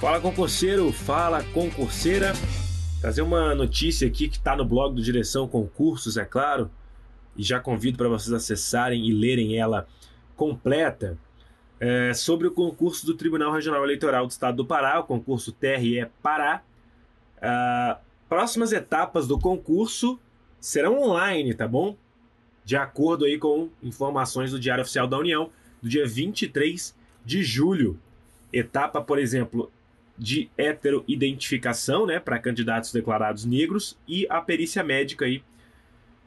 Fala concurseiro, fala concurseira. Trazer uma notícia aqui que está no blog do Direção Concursos, é claro, e já convido para vocês acessarem e lerem ela completa. É, sobre o concurso do Tribunal Regional Eleitoral do Estado do Pará, o concurso TRE Pará. Uh, próximas etapas do concurso serão online, tá bom? De acordo aí com informações do Diário Oficial da União, do dia 23 de julho. Etapa, por exemplo, de heteroidentificação, né, para candidatos declarados negros e a perícia médica aí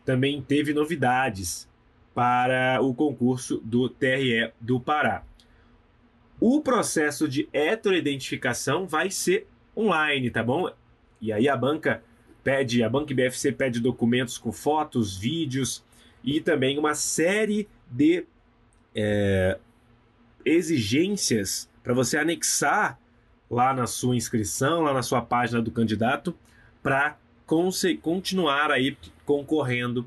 também teve novidades para o concurso do TRE do Pará. O processo de heteroidentificação vai ser online, tá bom? E aí a banca pede, a banca BFC pede documentos com fotos, vídeos e também uma série de é, exigências para você anexar lá na sua inscrição, lá na sua página do candidato, para continuar aí concorrendo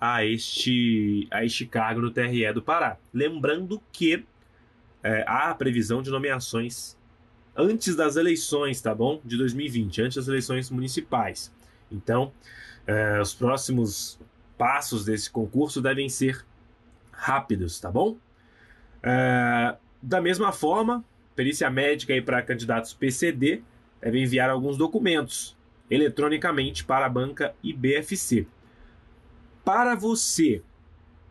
a este, a este cargo no TRE do Pará. Lembrando que é, há a previsão de nomeações antes das eleições, tá bom? De 2020, antes das eleições municipais. Então, é, os próximos passos desse concurso devem ser rápidos, tá bom? É, da mesma forma, perícia médica aí para candidatos PCD deve enviar alguns documentos eletronicamente para a banca IBFC. Para você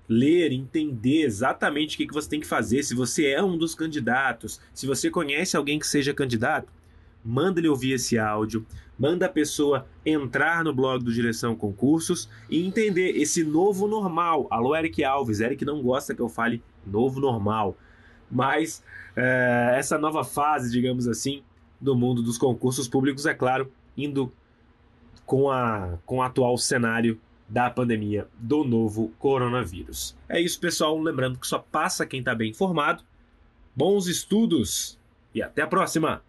ler, entender exatamente o que, você tem que fazer, se você é um dos candidatos, se você conhece alguém que seja candidato, manda ele ouvir esse áudio, manda a pessoa entrar no blog do Direção Concursos e entender esse novo normal. Alô, Eric Alves. Eric não gosta que eu fale novo normal, mas é, essa nova fase, digamos assim, do mundo dos concursos públicos, é claro, indo com, a, com o atual cenário da pandemia do novo coronavírus. É isso, pessoal. Lembrando que só passa quem está bem informado. Bons estudos e até a próxima!